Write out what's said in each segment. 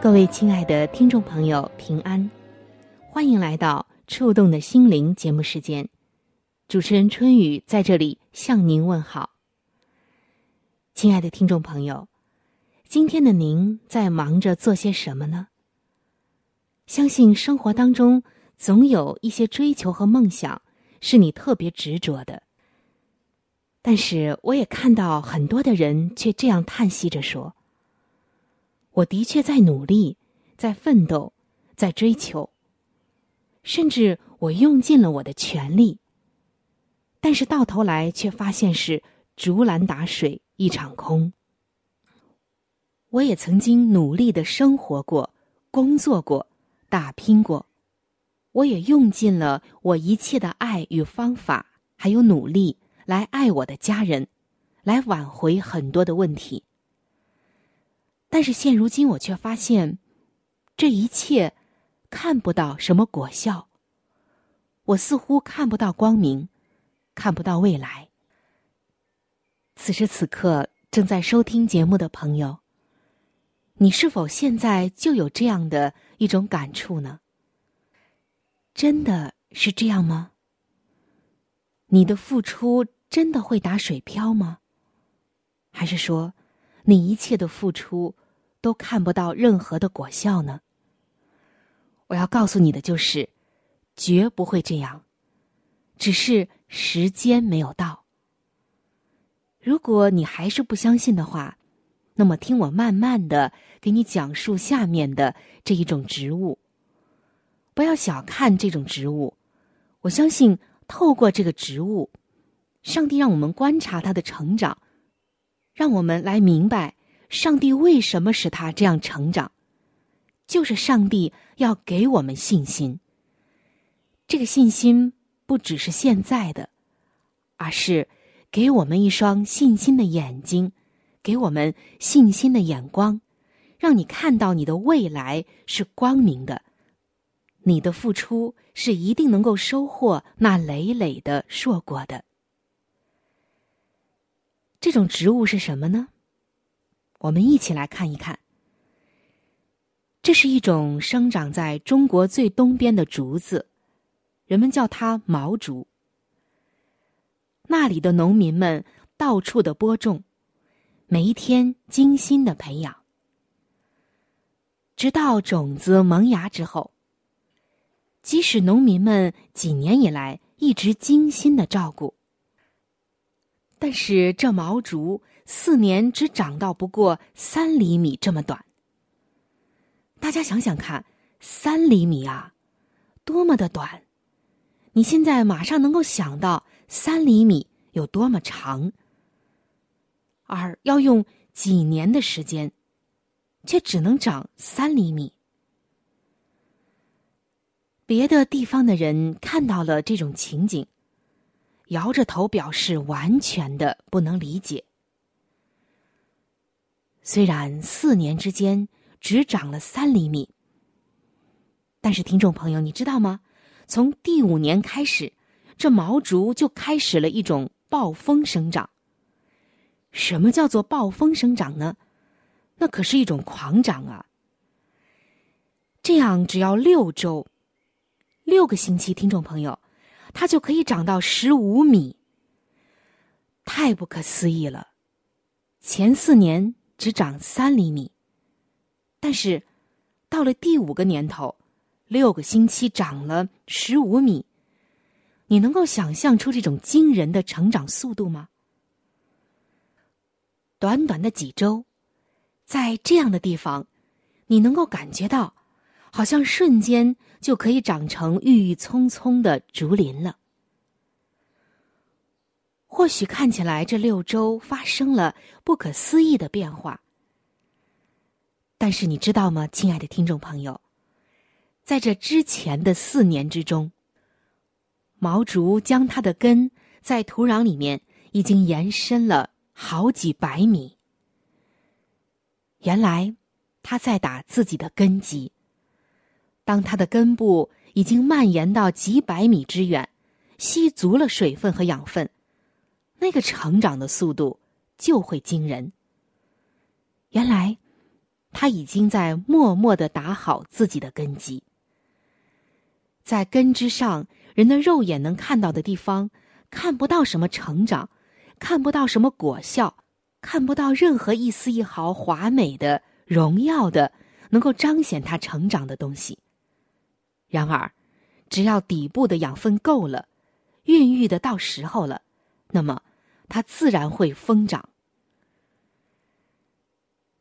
各位亲爱的听众朋友，平安，欢迎来到《触动的心灵》节目时间。主持人春雨在这里向您问好，亲爱的听众朋友，今天的您在忙着做些什么呢？相信生活当中总有一些追求和梦想是你特别执着的，但是我也看到很多的人却这样叹息着说：“我的确在努力，在奋斗，在追求，甚至我用尽了我的全力。”但是到头来却发现是竹篮打水一场空。我也曾经努力的生活过、工作过、打拼过，我也用尽了我一切的爱与方法，还有努力来爱我的家人，来挽回很多的问题。但是现如今我却发现，这一切看不到什么果效。我似乎看不到光明。看不到未来。此时此刻正在收听节目的朋友，你是否现在就有这样的一种感触呢？真的是这样吗？你的付出真的会打水漂吗？还是说，你一切的付出都看不到任何的果效呢？我要告诉你的就是，绝不会这样，只是。时间没有到。如果你还是不相信的话，那么听我慢慢的给你讲述下面的这一种植物。不要小看这种植物，我相信透过这个植物，上帝让我们观察它的成长，让我们来明白上帝为什么使他这样成长，就是上帝要给我们信心。这个信心。不只是现在的，而是给我们一双信心的眼睛，给我们信心的眼光，让你看到你的未来是光明的，你的付出是一定能够收获那累累的硕果的。这种植物是什么呢？我们一起来看一看。这是一种生长在中国最东边的竹子。人们叫它毛竹。那里的农民们到处的播种，每一天精心的培养，直到种子萌芽之后。即使农民们几年以来一直精心的照顾，但是这毛竹四年只长到不过三厘米这么短。大家想想看，三厘米啊，多么的短！你现在马上能够想到三厘米有多么长，而要用几年的时间，却只能长三厘米。别的地方的人看到了这种情景，摇着头表示完全的不能理解。虽然四年之间只长了三厘米，但是听众朋友，你知道吗？从第五年开始，这毛竹就开始了一种暴风生长。什么叫做暴风生长呢？那可是一种狂长啊！这样只要六周，六个星期，听众朋友，它就可以长到十五米，太不可思议了！前四年只长三厘米，但是到了第五个年头，六个星期长了十五米，你能够想象出这种惊人的成长速度吗？短短的几周，在这样的地方，你能够感觉到，好像瞬间就可以长成郁郁葱葱的竹林了。或许看起来这六周发生了不可思议的变化，但是你知道吗，亲爱的听众朋友，在这之前的四年之中，毛竹将它的根在土壤里面已经延伸了。好几百米。原来，他在打自己的根基。当它的根部已经蔓延到几百米之远，吸足了水分和养分，那个成长的速度就会惊人。原来，他已经在默默的打好自己的根基。在根之上，人的肉眼能看到的地方，看不到什么成长。看不到什么果效，看不到任何一丝一毫华美的、荣耀的，能够彰显它成长的东西。然而，只要底部的养分够了，孕育的到时候了，那么它自然会疯长。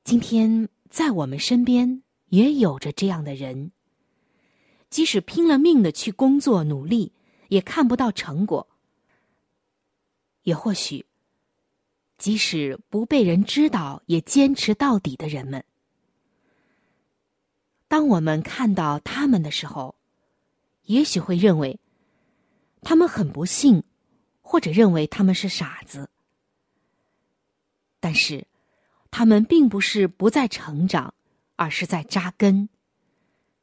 今天在我们身边也有着这样的人，即使拼了命的去工作努力，也看不到成果。也或许，即使不被人知道，也坚持到底的人们，当我们看到他们的时候，也许会认为他们很不幸，或者认为他们是傻子。但是，他们并不是不再成长，而是在扎根，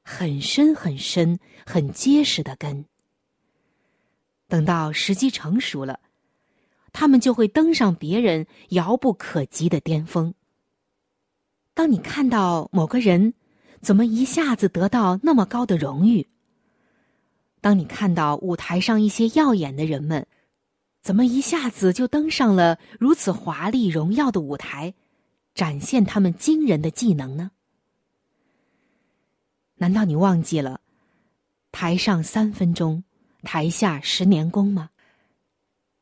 很深很深、很结实的根。等到时机成熟了。他们就会登上别人遥不可及的巅峰。当你看到某个人怎么一下子得到那么高的荣誉，当你看到舞台上一些耀眼的人们怎么一下子就登上了如此华丽荣耀的舞台，展现他们惊人的技能呢？难道你忘记了“台上三分钟，台下十年功”吗？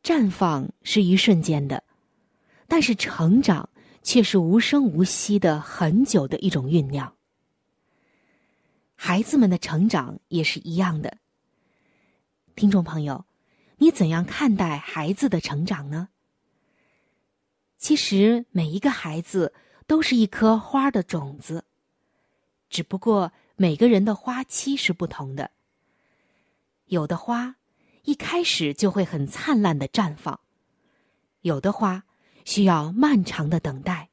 绽放是一瞬间的，但是成长却是无声无息的、很久的一种酝酿。孩子们的成长也是一样的。听众朋友，你怎样看待孩子的成长呢？其实每一个孩子都是一颗花的种子，只不过每个人的花期是不同的，有的花。一开始就会很灿烂的绽放，有的花需要漫长的等待。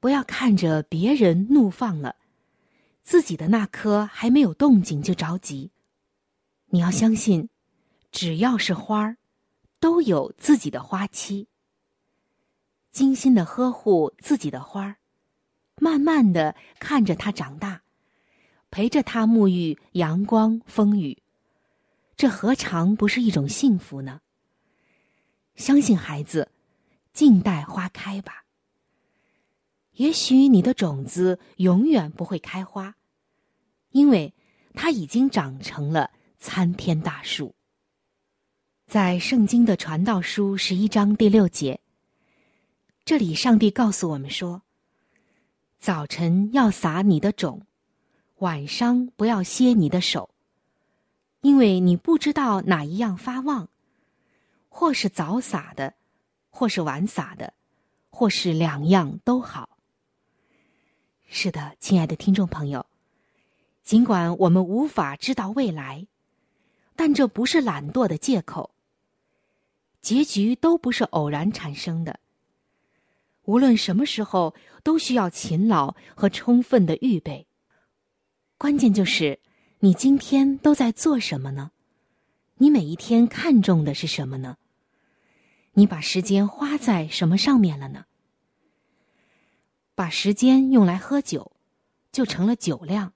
不要看着别人怒放了，自己的那颗还没有动静就着急。你要相信，只要是花儿，都有自己的花期。精心的呵护自己的花儿，慢慢的看着它长大，陪着它沐浴阳光风雨。这何尝不是一种幸福呢？相信孩子，静待花开吧。也许你的种子永远不会开花，因为它已经长成了参天大树。在圣经的传道书十一章第六节，这里上帝告诉我们说：早晨要撒你的种，晚上不要歇你的手。因为你不知道哪一样发旺，或是早撒的，或是晚撒的，或是两样都好。是的，亲爱的听众朋友，尽管我们无法知道未来，但这不是懒惰的借口。结局都不是偶然产生的。无论什么时候，都需要勤劳和充分的预备。关键就是。你今天都在做什么呢？你每一天看重的是什么呢？你把时间花在什么上面了呢？把时间用来喝酒，就成了酒量；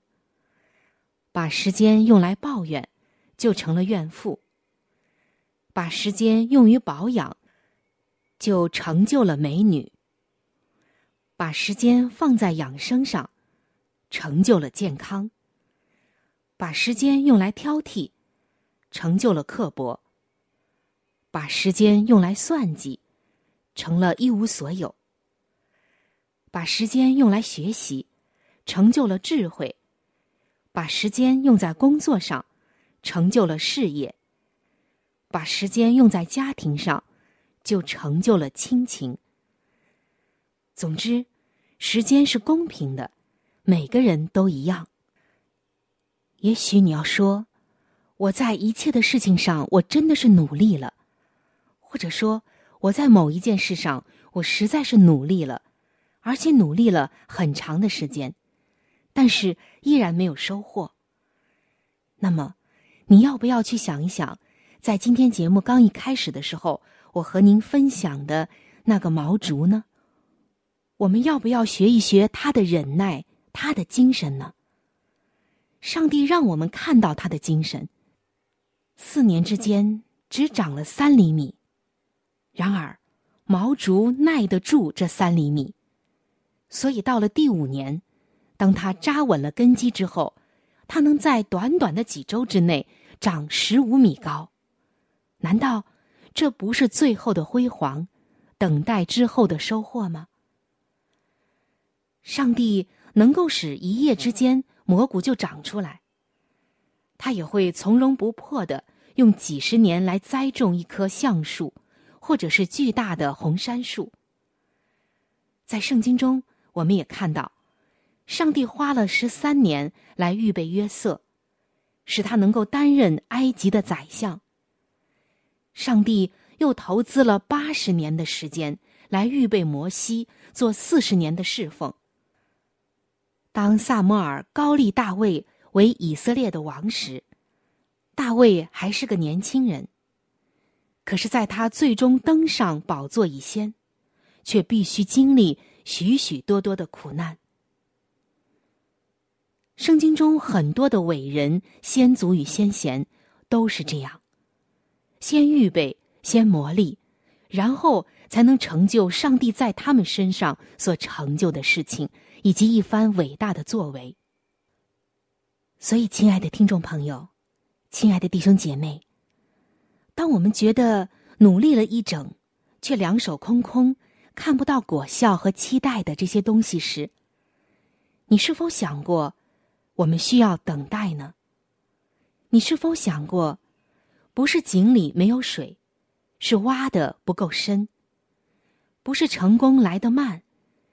把时间用来抱怨，就成了怨妇；把时间用于保养，就成就了美女；把时间放在养生上，成就了健康；把时间用来挑剔，成就了刻薄；把时间用来算计，成了一无所有；把时间用来学习，成就了智慧；把时间用在工作上，成就了事业；把时间用在家庭上，就成就了亲情。总之，时间是公平的。每个人都一样。也许你要说，我在一切的事情上，我真的是努力了；或者说，我在某一件事上，我实在是努力了，而且努力了很长的时间，但是依然没有收获。那么，你要不要去想一想，在今天节目刚一开始的时候，我和您分享的那个毛竹呢？我们要不要学一学他的忍耐？他的精神呢？上帝让我们看到他的精神。四年之间只长了三厘米，然而毛竹耐得住这三厘米，所以到了第五年，当他扎稳了根基之后，它能在短短的几周之内长十五米高。难道这不是最后的辉煌，等待之后的收获吗？上帝。能够使一夜之间蘑菇就长出来，他也会从容不迫的用几十年来栽种一棵橡树，或者是巨大的红杉树。在圣经中，我们也看到，上帝花了十三年来预备约瑟，使他能够担任埃及的宰相。上帝又投资了八十年的时间来预备摩西做四十年的侍奉。当萨摩尔高立大卫为以色列的王时，大卫还是个年轻人。可是，在他最终登上宝座以先，却必须经历许许多多的苦难。圣经中很多的伟人、先祖与先贤都是这样：先预备，先磨砺，然后才能成就上帝在他们身上所成就的事情。以及一番伟大的作为。所以，亲爱的听众朋友，亲爱的弟兄姐妹，当我们觉得努力了一整，却两手空空，看不到果效和期待的这些东西时，你是否想过，我们需要等待呢？你是否想过，不是井里没有水，是挖的不够深；不是成功来得慢，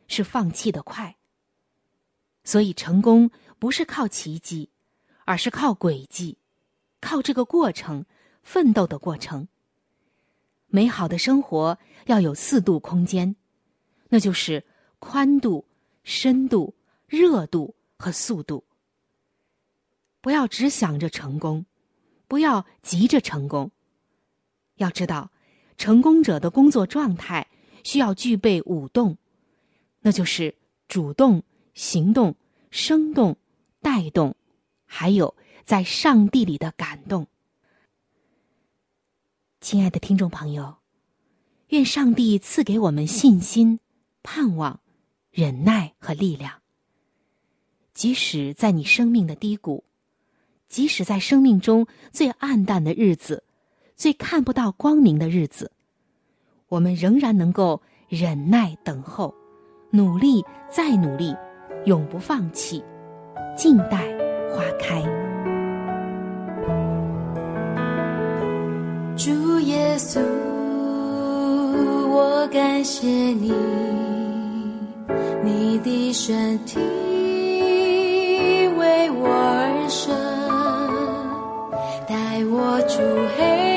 是放弃的快。所以，成功不是靠奇迹，而是靠轨迹，靠这个过程，奋斗的过程。美好的生活要有四度空间，那就是宽度、深度、热度和速度。不要只想着成功，不要急着成功。要知道，成功者的工作状态需要具备五动，那就是主动。行动、生动、带动，还有在上帝里的感动。亲爱的听众朋友，愿上帝赐给我们信心、盼望、忍耐和力量。即使在你生命的低谷，即使在生命中最暗淡的日子、最看不到光明的日子，我们仍然能够忍耐等候，努力再努力。永不放弃，静待花开。主耶稣，我感谢你，你的身体我出黑。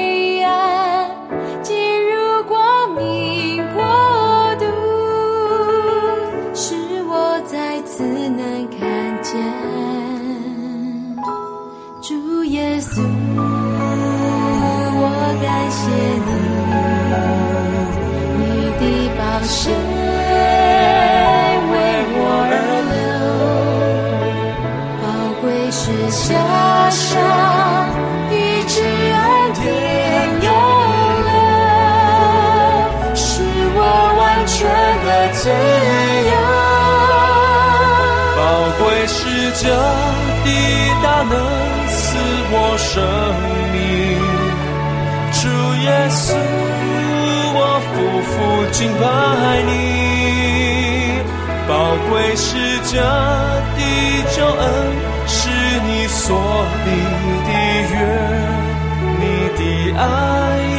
爱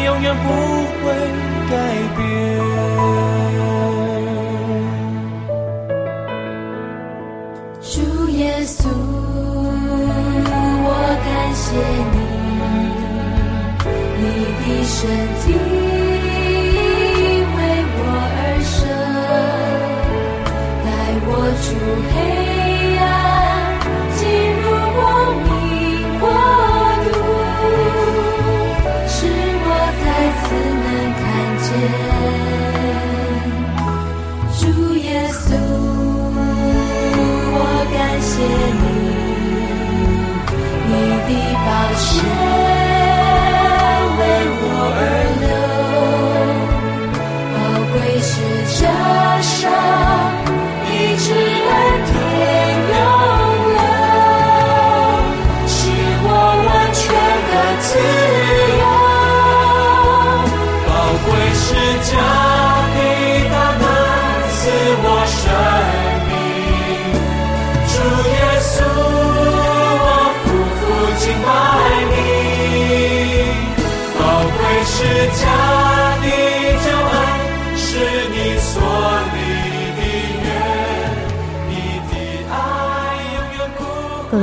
永远不会改变。主耶稣，我感谢你，你的身体为我而生，带我出黑宝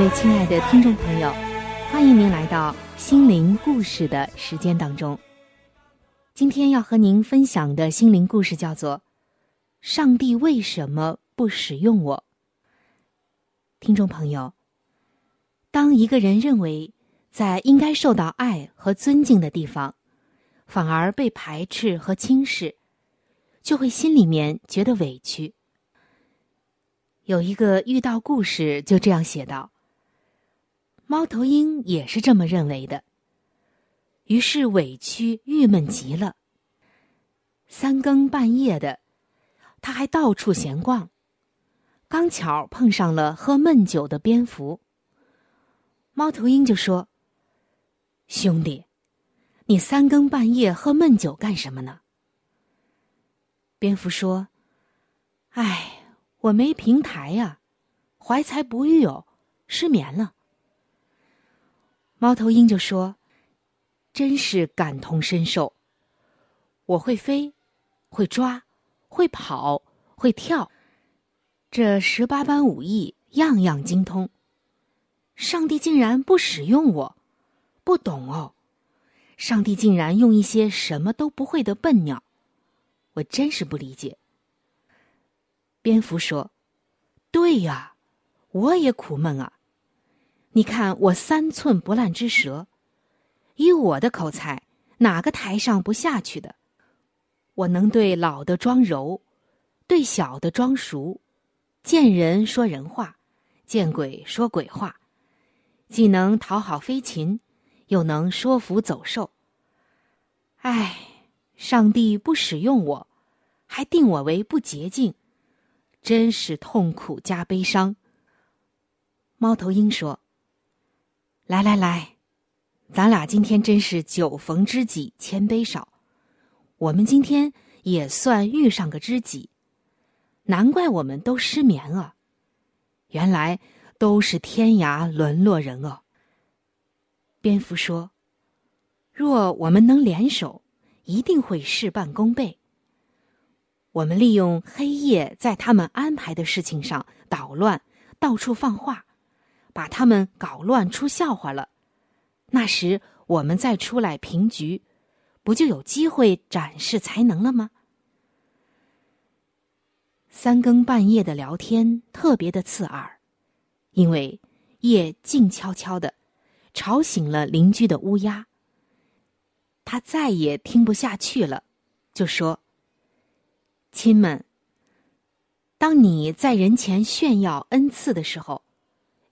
位亲爱的听众朋友，欢迎您来到心灵故事的时间当中。今天要和您分享的心灵故事叫做《上帝为什么不使用我》。听众朋友，当一个人认为在应该受到爱和尊敬的地方，反而被排斥和轻视，就会心里面觉得委屈。有一个遇到故事就这样写道：猫头鹰也是这么认为的，于是委屈郁闷极了。三更半夜的，他还到处闲逛，刚巧碰上了喝闷酒的蝙蝠。猫头鹰就说：“兄弟，你三更半夜喝闷酒干什么呢？”蝙蝠说：“哎，我没平台呀、怀才不遇哦，失眠了。”猫头鹰就说：“真是感同身受。我会飞，会抓，会跑，会跳，这十八般武艺样样精通。上帝竟然不使用我，不懂哦。上帝竟然用一些什么都不会的笨鸟，我真是不理解。”蝙蝠说：“对呀，我也苦闷啊。你看我三寸不烂之舌，以我的口才，哪个台上不下去的？我能对老的装柔，对小的装熟，见人说人话，见鬼说鬼话，既能讨好飞禽，又能说服走兽。唉，上帝不使用我，还定我为不洁净。”真是痛苦加悲伤。猫头鹰说：“来来来，咱俩今天真是酒逢知己千杯少，我们今天也算遇上个知己。难怪我们都失眠啊，原来都是天涯沦落人哦。”蝙蝠说：“若我们能联手，一定会事半功倍。”我们利用黑夜在他们安排的事情上捣乱，到处放话，把他们搞乱出笑话了。那时我们再出来平局，不就有机会展示才能了吗？三更半夜的聊天特别的刺耳，因为夜静悄悄的，吵醒了邻居的乌鸦。他再也听不下去了，就说。亲们，当你在人前炫耀恩赐的时候，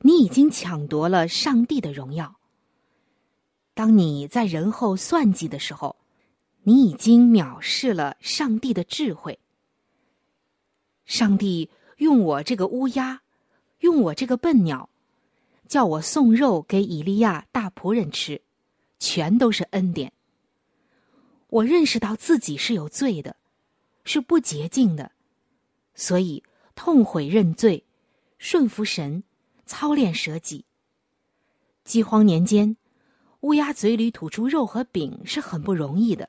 你已经抢夺了上帝的荣耀；当你在人后算计的时候，你已经藐视了上帝的智慧。上帝用我这个乌鸦，用我这个笨鸟，叫我送肉给以利亚大仆人吃，全都是恩典。我认识到自己是有罪的，是不洁净的，所以痛悔认罪，顺服神，操练舍己。饥荒年间，乌鸦嘴里吐出肉和饼是很不容易的，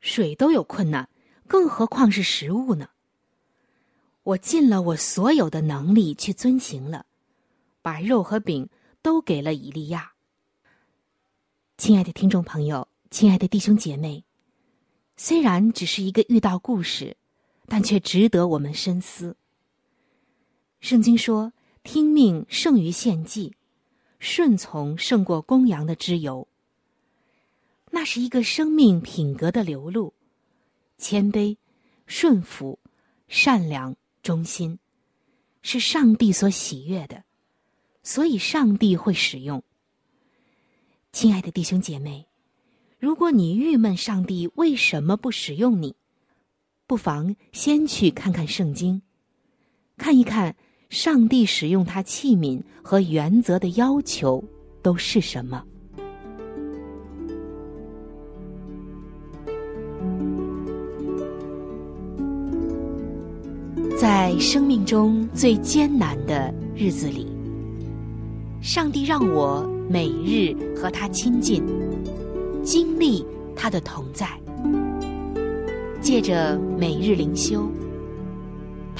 水都有困难，更何况是食物呢？我尽了我所有的能力去遵行了，把肉和饼都给了以利亚。亲爱的听众朋友，亲爱的弟兄姐妹，虽然只是一个遇到故事，但却值得我们深思。圣经说：“听命胜于献祭，顺从胜过公羊的脂油。”那是一个生命品格的流露，谦卑、顺服、善良。忠心是上帝所喜悦的，所以上帝会使用。亲爱的弟兄姐妹，如果你郁闷，上帝为什么不使用你？不妨先去看看圣经，看一看上帝使用他器皿和原则的要求都是什么。在生命中最艰难的日子里，上帝让我每日和他亲近，经历他的同在。借着每日灵修，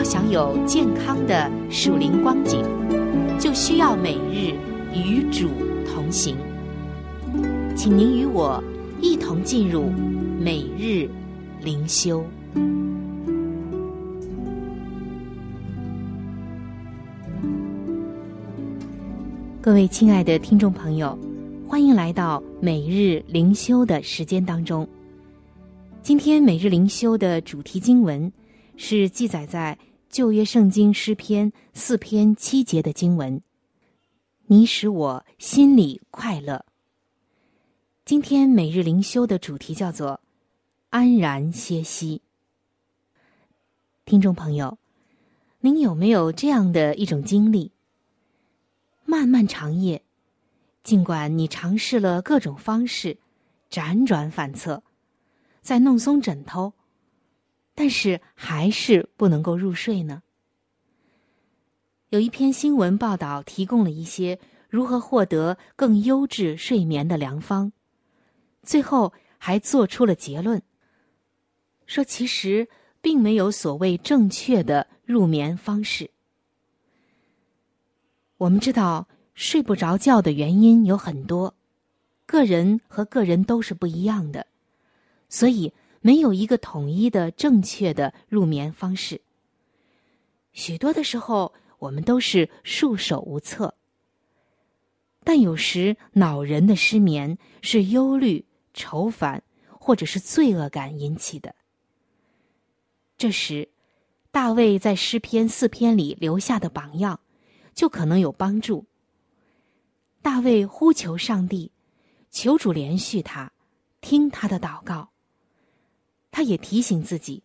要享有健康的属灵光景，就需要每日与主同行。请您与我一同进入每日灵修。各位亲爱的听众朋友，欢迎来到每日灵修的时间当中。今天每日灵修的主题经文是记载在旧约圣经诗篇四篇七节的经文。你使我心里快乐。今天每日灵修的主题叫做安然歇息。听众朋友，您有没有这样的一种经历？漫漫长夜，尽管你尝试了各种方式，辗转反侧，再弄松枕头，但是还是不能够入睡呢。有一篇新闻报道提供了一些如何获得更优质睡眠的良方，最后还做出了结论，说其实并没有所谓正确的入眠方式。我们知道睡不着觉的原因有很多，个人和个人都是不一样的，所以没有一个统一的正确的入眠方式。许多的时候，我们都是束手无策。但有时恼人的失眠是忧虑、愁烦或者是罪恶感引起的。这时，大卫在诗篇四篇里留下的榜样。就可能有帮助。大卫呼求上帝，求主连续他，听他的祷告。他也提醒自己，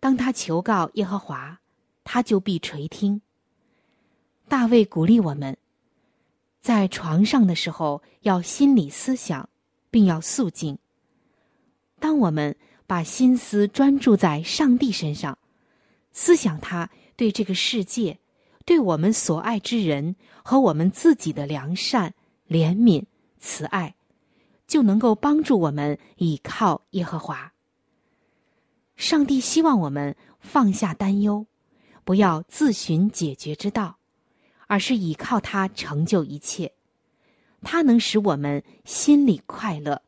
当他求告耶和华，他就必垂听。大卫鼓励我们，在床上的时候要心理思想，并要肃静。当我们把心思专注在上帝身上，思想他对这个世界。对我们所爱之人和我们自己的良善、怜悯、慈爱，就能够帮助我们倚靠耶和华。上帝希望我们放下担忧，不要自寻解决之道，而是倚靠他成就一切。他能使我们心里快乐，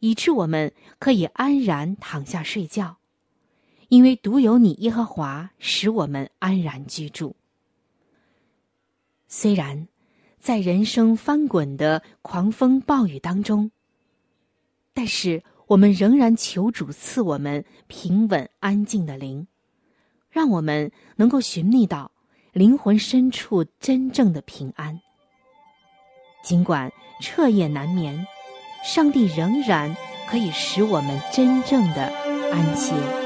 以致我们可以安然躺下睡觉，因为独有你耶和华使我们安然居住。虽然在人生翻滚的狂风暴雨当中，但是我们仍然求主赐我们平稳安静的灵，让我们能够寻觅到灵魂深处真正的平安。尽管彻夜难眠，上帝仍然可以使我们真正的安歇。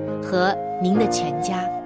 和您的全家。